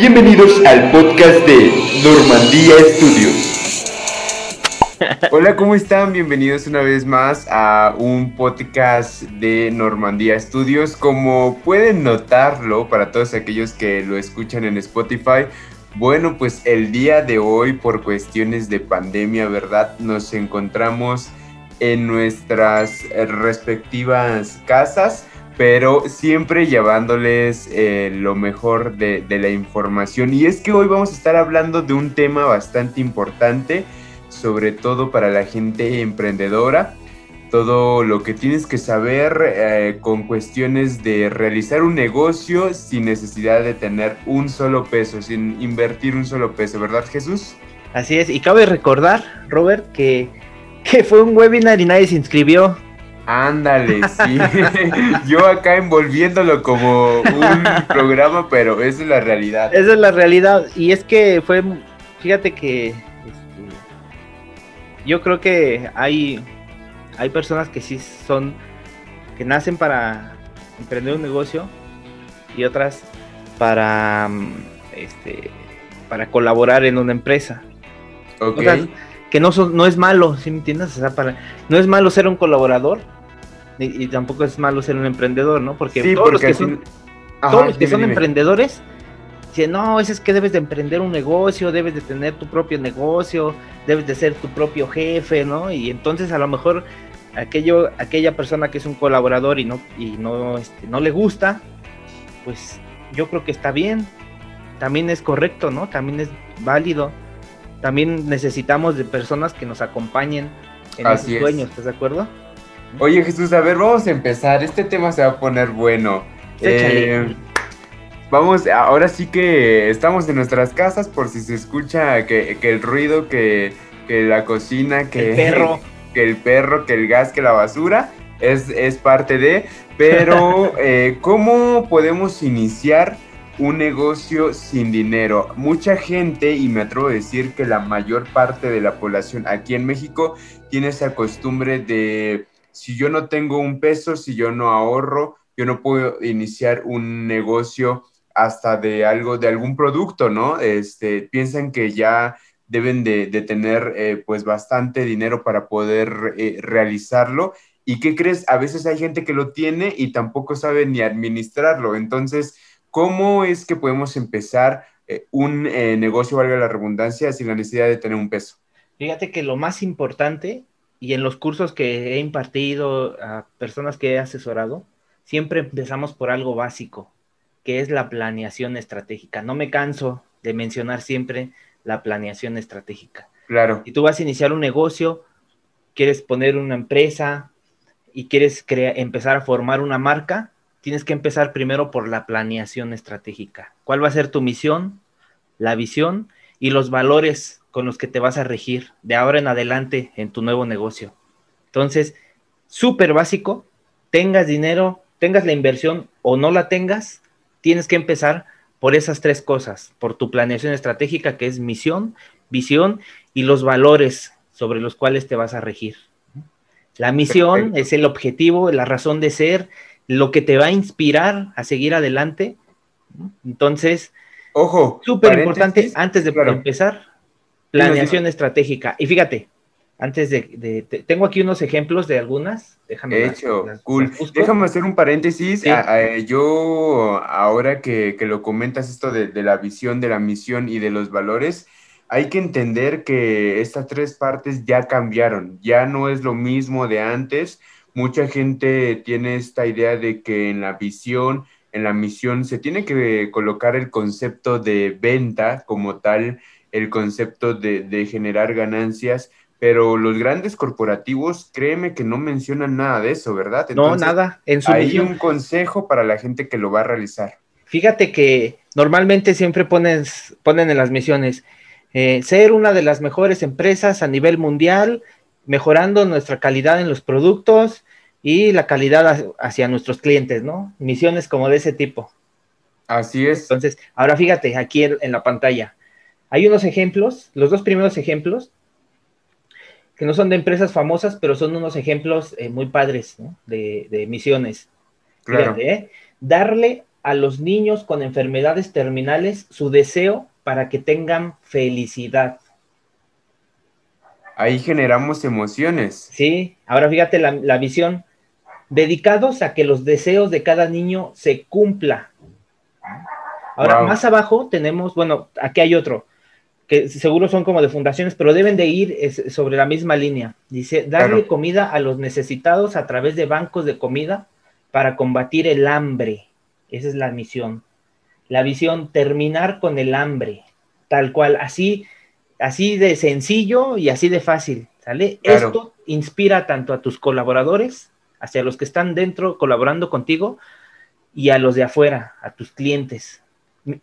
Bienvenidos al podcast de Normandía Studios. Hola, ¿cómo están? Bienvenidos una vez más a un podcast de Normandía Studios. Como pueden notarlo, para todos aquellos que lo escuchan en Spotify, bueno, pues el día de hoy, por cuestiones de pandemia, ¿verdad? Nos encontramos en nuestras respectivas casas pero siempre llevándoles eh, lo mejor de, la información. Y es que hoy vamos a estar hablando de un tema bastante importante, sobre todo para la gente emprendedora. Todo lo que tienes que saber eh, con cuestiones de realizar un negocio sin necesidad de tener un solo peso, sin invertir un solo peso, ¿verdad Jesús? Así es, y cabe recordar, Robert, que, que fue un webinar y nadie se inscribió. Ándale, sí. Yo acá envolviéndolo como un programa, pero esa es la realidad. Esa es la realidad. Y es que fue, fíjate que este, yo creo que hay, hay personas que sí son, que nacen para emprender un negocio y otras para, este, para colaborar en una empresa. Ok. Que no, son, no es malo, ¿sí me entiendes? O sea, para, no es malo ser un colaborador, y, tampoco es malo ser un emprendedor, ¿no? Porque todos los que son, todos los que son emprendedores dicen, no, es que debes de emprender un negocio, debes de tener tu propio negocio, debes de ser tu propio jefe, ¿no? Y entonces a lo mejor aquello, aquella persona que es un colaborador y no, y no, este, no le gusta, pues yo creo que está bien, también es correcto, ¿no? También es válido. También necesitamos de personas que nos acompañen en Así esos sueños, ¿estás de acuerdo? Oye Jesús, a ver, vamos a empezar. Este tema se va a poner bueno. Eh, vamos, ahora sí que estamos en nuestras casas por si se escucha que, el ruido, que, la cocina, que el perro. Que el perro, que el gas, que la basura, es, es parte de. Pero, eh, ¿cómo podemos iniciar un negocio sin dinero? Mucha gente, y me atrevo a decir que la mayor parte de la población aquí en México tiene esa costumbre de si yo no tengo un peso, si yo no ahorro, yo no puedo iniciar un negocio hasta de algo, de algún producto, ¿no? Este, piensan que ya deben de, tener eh, pues bastante dinero para poder eh, realizarlo. ¿Y qué crees? A veces hay gente que lo tiene y tampoco sabe ni administrarlo. Entonces, ¿cómo es que podemos empezar eh, un negocio, valga la redundancia, sin la necesidad de tener un peso? Fíjate que lo más importante y en los cursos que he impartido a personas que he asesorado, siempre empezamos por algo básico, que es la planeación estratégica. No me canso de mencionar siempre la planeación estratégica. Claro. Si tú vas a iniciar un negocio, quieres poner una empresa y quieres empezar a formar una marca, tienes que empezar primero por la planeación estratégica. ¿Cuál va a ser tu misión, la visión y los valores con los que te vas a regir de ahora en adelante en tu nuevo negocio. Entonces, súper básico, tengas dinero, tengas la inversión o no la tengas, tienes que empezar por esas tres cosas, por tu planeación estratégica que es misión, visión y los valores sobre los cuales te vas a regir. La misión es el objetivo, la razón de ser, lo que te va a inspirar a seguir adelante. Entonces, ojo, súper importante antes de empezar, Planeación estratégica. Y fíjate, antes de, tengo aquí unos ejemplos de algunas. Déjame. hecho, cool. Déjame hacer un paréntesis. yo, ahora que, lo comentas esto de, de, la visión, de la misión y de los valores, hay que entender que estas tres partes ya cambiaron. Ya no es lo mismo de antes. Mucha gente tiene esta idea de que en la visión, en la misión, se tiene que colocar el concepto de venta como tal el concepto de, generar ganancias, pero los grandes corporativos, créeme que no mencionan nada de eso, ¿verdad? no, nada. En su hay un consejo para la gente que lo va a realizar. Fíjate que normalmente siempre pones, ponen en las misiones eh, ser una de las mejores empresas a nivel mundial, mejorando nuestra calidad en los productos y la calidad hacia nuestros clientes, ¿no? Misiones como de ese tipo. Así es. Entonces, ahora fíjate aquí en la pantalla. Hay unos ejemplos, los dos primeros ejemplos, que no son de empresas famosas, pero son unos ejemplos eh, muy padres de, misiones. Claro. ¿eh? darle a los niños con enfermedades terminales su deseo para que tengan felicidad. Ahí generamos emociones. Sí, ahora fíjate la, la visión. Dedicados a que los deseos de cada niño se cumpla. Ahora, Wow. más abajo tenemos, bueno, aquí hay otro, que seguro son como de fundaciones, pero deben de ir es, sobre la misma línea. Dice, darle Claro. comida a los necesitados a través de bancos de comida para combatir el hambre. Esa es la misión. La visión, terminar con el hambre, tal cual, así, así de sencillo y así de fácil, ¿sale? Claro. Esto inspira tanto a tus colaboradores, hacia los que están dentro colaborando contigo, y a los de afuera, a tus clientes.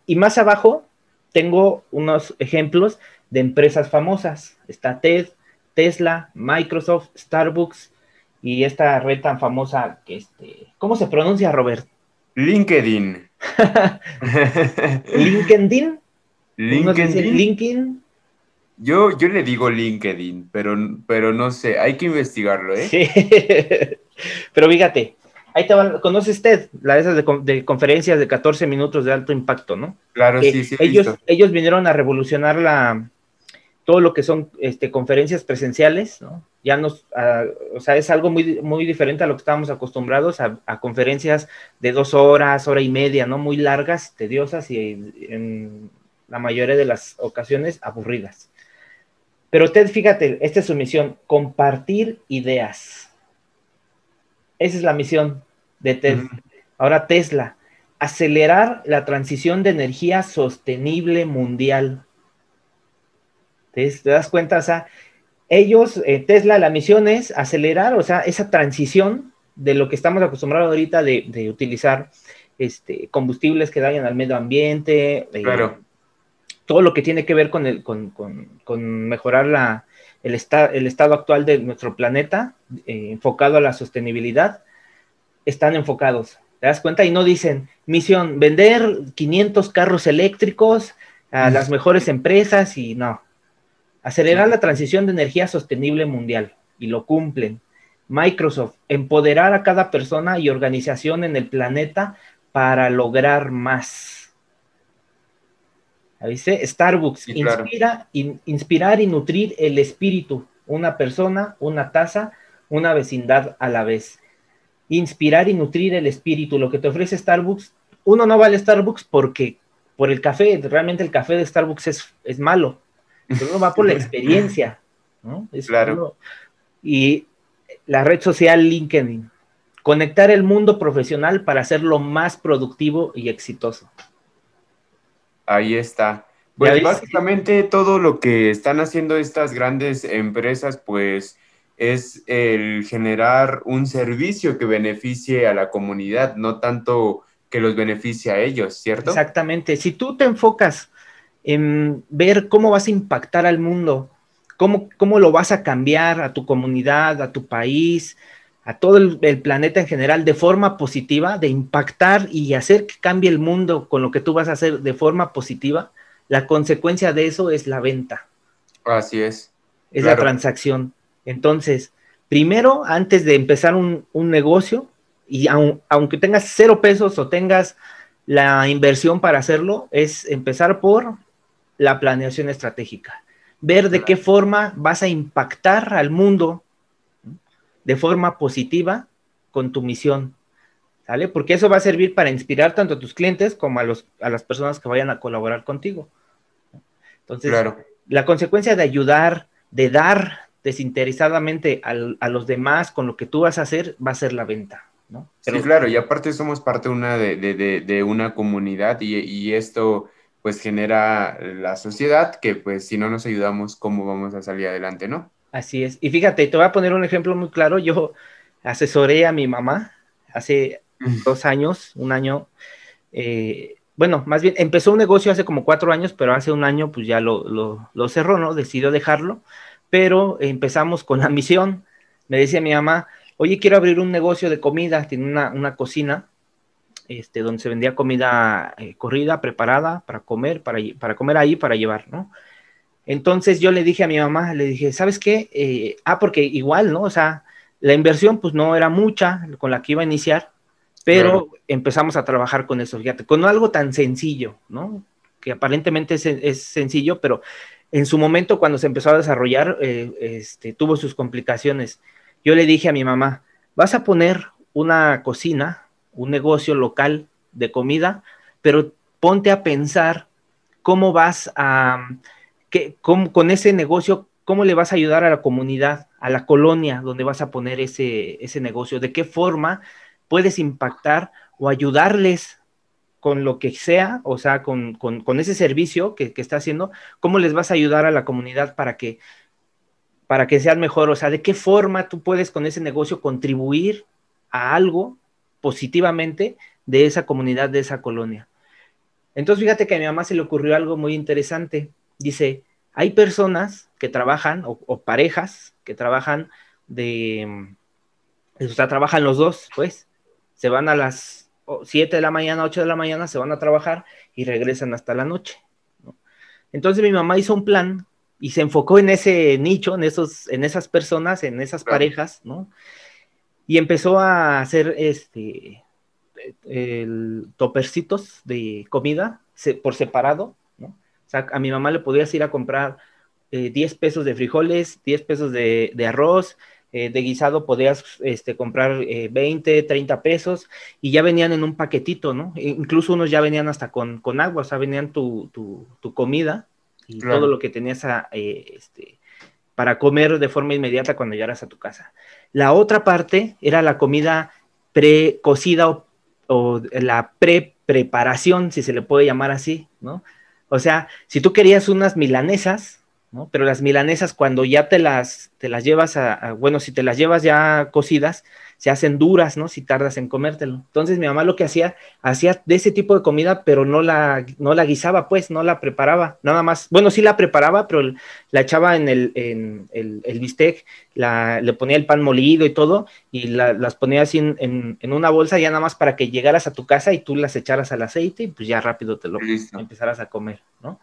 Y más abajo tengo unos ejemplos de empresas famosas. Está TED, Tesla, Microsoft, Starbucks y esta red tan famosa que este, ¿cómo se pronuncia, Robert? LinkedIn. LinkedIn. LinkedIn. LinkedIn. Yo, yo le digo LinkedIn, pero, pero no sé, hay que investigarlo, ¿eh? Sí. Pero fíjate, ahí te va, conoces TED, la de esas de, de conferencias de 14 minutos de alto impacto, ¿no? Claro, sí, sí. ellos, visto. ellos vinieron a revolucionar la, todo lo que son este, conferencias presenciales, ¿no? Ya nos, ah, o sea, es algo muy, muy diferente a lo que estábamos acostumbrados a, a conferencias de dos horas, hora y media, ¿no? Muy largas, tediosas y en la mayoría de las ocasiones aburridas. Pero Ted, fíjate, esta es su misión, compartir ideas. Esa es la misión de TED. Ujú. Ahora Tesla, acelerar la transición de energía sostenible mundial. ¿Te, te das cuenta? O sea, ellos, eh, Tesla, la misión es acelerar, o sea, esa transición de lo que estamos acostumbrados ahorita de, de utilizar este, combustibles que dañan al medio ambiente, eh, Claro. Todo lo que tiene que ver con, el, con, con- con mejorar la, el, esta- el estado actual de nuestro planeta, eh, enfocado a la sostenibilidad, están enfocados. ¿Te das cuenta? Y no dicen, misión, vender 500 carros eléctricos a Mm. las mejores empresas y no. Acelerar Sí. la transición de energía sostenible mundial y lo cumplen. Microsoft, empoderar a cada persona y organización en el planeta para lograr más. Ahí Dice Starbucks, Sí, claro. inspira, in- inspirar y nutrir el espíritu, una persona, una taza, una vecindad a la vez. Inspirar y nutrir el espíritu, lo que te ofrece Starbucks, uno no va al Starbucks porque por el café, realmente el café de Starbucks es, es malo, pero uno va por la experiencia, ¿no? Es Claro. uno- y la red social LinkedIn, conectar el mundo profesional para hacerlo más productivo y exitoso. Ahí está. Pues básicamente todo lo que están haciendo estas grandes empresas, pues es el generar un servicio que beneficie a la comunidad, no tanto que los beneficie a ellos, ¿cierto? Exactamente. Si tú te enfocas en ver cómo vas a impactar al mundo, cómo, cómo lo vas a cambiar a tu comunidad, a tu país, a todo el, el planeta en general de forma positiva, de impactar y hacer que cambie el mundo con lo que tú vas a hacer de forma positiva, la consecuencia de eso es la venta, Así es. es Claro. la transacción. Entonces, primero, antes de empezar un, un negocio, y aun- aunque tengas cero pesos o tengas la inversión para hacerlo, es empezar por la planeación estratégica. Ver de qué forma vas a impactar al mundo. De forma positiva con tu misión. ¿Sale? Porque eso va a servir para inspirar tanto a tus clientes como a, los, a las personas que vayan a colaborar contigo. Entonces, Claro. la consecuencia de ayudar, de dar desinteresadamente al- a los demás con lo que tú vas a hacer, va a ser la venta, ¿no? Sí, claro, y aparte somos parte una de, de- de- de una comunidad y, y esto pues genera la sociedad que pues si no nos ayudamos, ¿cómo vamos a salir adelante, no? Así es. Y fíjate, te voy a poner un ejemplo muy claro. Yo asesoré a mi mamá hace dos años, un año. eh, bueno, más bien empezó un negocio hace como cuatro años, pero hace un año pues ya lo, lo- lo cerró, ¿no? Decidió dejarlo, pero empezamos con la misión. Me decía mi mamá, oye, quiero abrir un negocio de comida, tiene una, una cocina, este, donde se vendía comida eh, corrida, preparada para comer, para, para comer ahí, para llevar, ¿no? Entonces yo le dije a mi mamá, le dije, ¿sabes qué? Eh, ah, porque igual, ¿no? O sea, la inversión pues no era mucha con la que iba a iniciar. Pero empezamos a trabajar con eso, fíjate, con algo tan sencillo, ¿no? Que aparentemente es, sencillo, pero en su momento cuando se empezó a desarrollar, eh, este, tuvo sus complicaciones. Yo le dije a mi mamá, vas a poner una cocina, un negocio local de comida, pero ponte a pensar cómo vas a, que, con ese negocio, cómo le vas a ayudar a la comunidad, a la colonia donde vas a poner ese, ese negocio, de qué forma puedes impactar o ayudarles con lo que sea, o sea, con, ese servicio que, que, está haciendo, cómo les vas a ayudar a la comunidad para que, para que sean mejor, o sea, de qué forma tú puedes con ese negocio contribuir a algo positivamente de esa comunidad, de esa colonia. Entonces, fíjate que a mi mamá se le ocurrió algo muy interesante. Dice, hay personas que trabajan, o, parejas que trabajan de, o sea, trabajan los dos, pues, se van a las 7 de la mañana, 8 de la mañana, se van a trabajar y regresan hasta la noche. Entonces mi mamá hizo un plan y se enfocó en ese nicho, en, esos, en esas personas, en esas parejas, ¿no? Y empezó a hacer este, el, topercitos de comida por separado. O sea, a mi mamá le podías ir a comprar 10 eh, pesos de frijoles, 10 pesos de, de arroz, eh, de guisado podías este, comprar 20, eh, 30 pesos y ya venían en un paquetito, ¿no? E incluso unos ya venían hasta con, con agua, o sea, venían tu, tu, comida y todo lo que tenías eh, este, para comer de forma inmediata cuando llegaras a tu casa. La otra parte era la comida pre-cocida o, o la pre-preparación, si se le puede llamar así, ¿no? O sea, si tú querías unas milanesas, ¿no? Pero las milanesas cuando ya te las, te las llevas a, bueno, si te las llevas ya cocidas, se hacen duras, ¿no? Si tardas en comértelo. Entonces mi mamá lo que hacía, hacía de ese tipo de comida, pero no la, no la guisaba, pues, no la preparaba, nada más. Bueno, sí la preparaba, pero la echaba en el, en el, bistec, la, le ponía el pan molido y todo, y las ponía así en, en, una bolsa ya nada más para que llegaras a tu casa y tú las echaras al aceite y pues ya rápido te lo empezaras a comer, ¿no?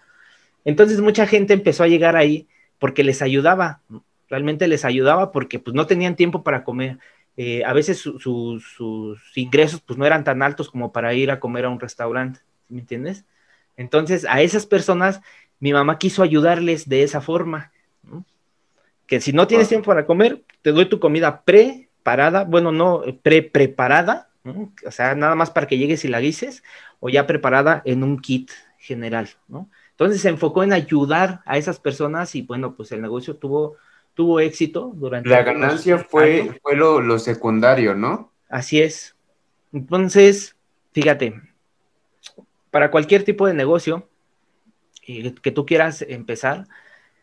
Entonces mucha gente empezó a llegar ahí porque les ayudaba, realmente les ayudaba porque pues no tenían tiempo para comer. Eh, a veces sus ingresos pues no eran tan altos como para ir a comer a un restaurante, ¿me entiendes? Entonces a esas personas mi mamá quiso ayudarles de esa forma, que si no tienes tiempo para comer, te doy tu comida preparada, bueno, no pre-preparada, o sea, nada más para que llegues y la guises, o ya preparada en un kit general, ¿no? Entonces se enfocó en ayudar a esas personas y bueno, pues el negocio tuvo, tuvo éxito durante... La ganancia fue, fue lo, secundario, ¿no? Así es. Entonces, fíjate, para cualquier tipo de negocio eh, que tú quieras empezar,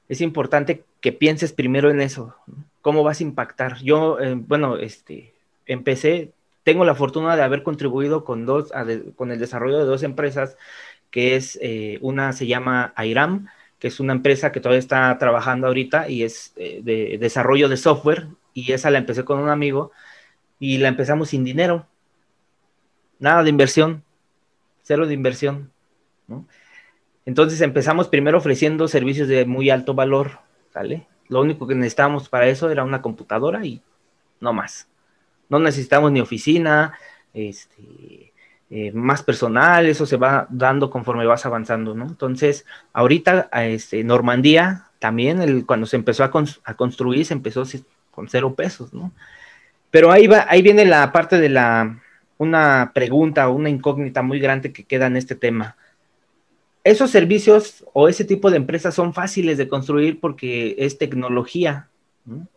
es importante que pienses primero en eso, cómo vas a impactar. Yo, eh, bueno, este, empecé, tengo la fortuna de haber contribuido con dos, con el desarrollo de dos empresas que es eh, una, se llama IRAM, que es una empresa que todavía está trabajando ahorita y es eh, de desarrollo de software, y esa la empecé con un amigo y la empezamos sin dinero, nada de inversión, cero de inversión, Entonces empezamos primero ofreciendo servicios de muy alto valor, ¿sale? Lo único que necesitábamos para eso era una computadora y no más. No necesitamos ni oficina, este, eh, más personal, eso se va dando conforme vas avanzando, ¿no? Entonces, ahorita, este, Normandía, también, el, cuando se empezó a, construir, se empezó con cero pesos, ¿no? Pero ahí, va, ahí viene la parte de la, una pregunta una incógnita muy grande que queda en este tema. Esos servicios o ese tipo de empresas son fáciles de construir porque es tecnología. ¿no?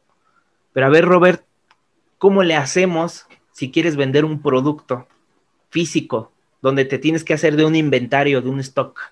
Pero a ver, Robert, ¿cómo le hacemos si quieres vender un producto? Físico, donde te tienes que hacer de un inventario, de un stock.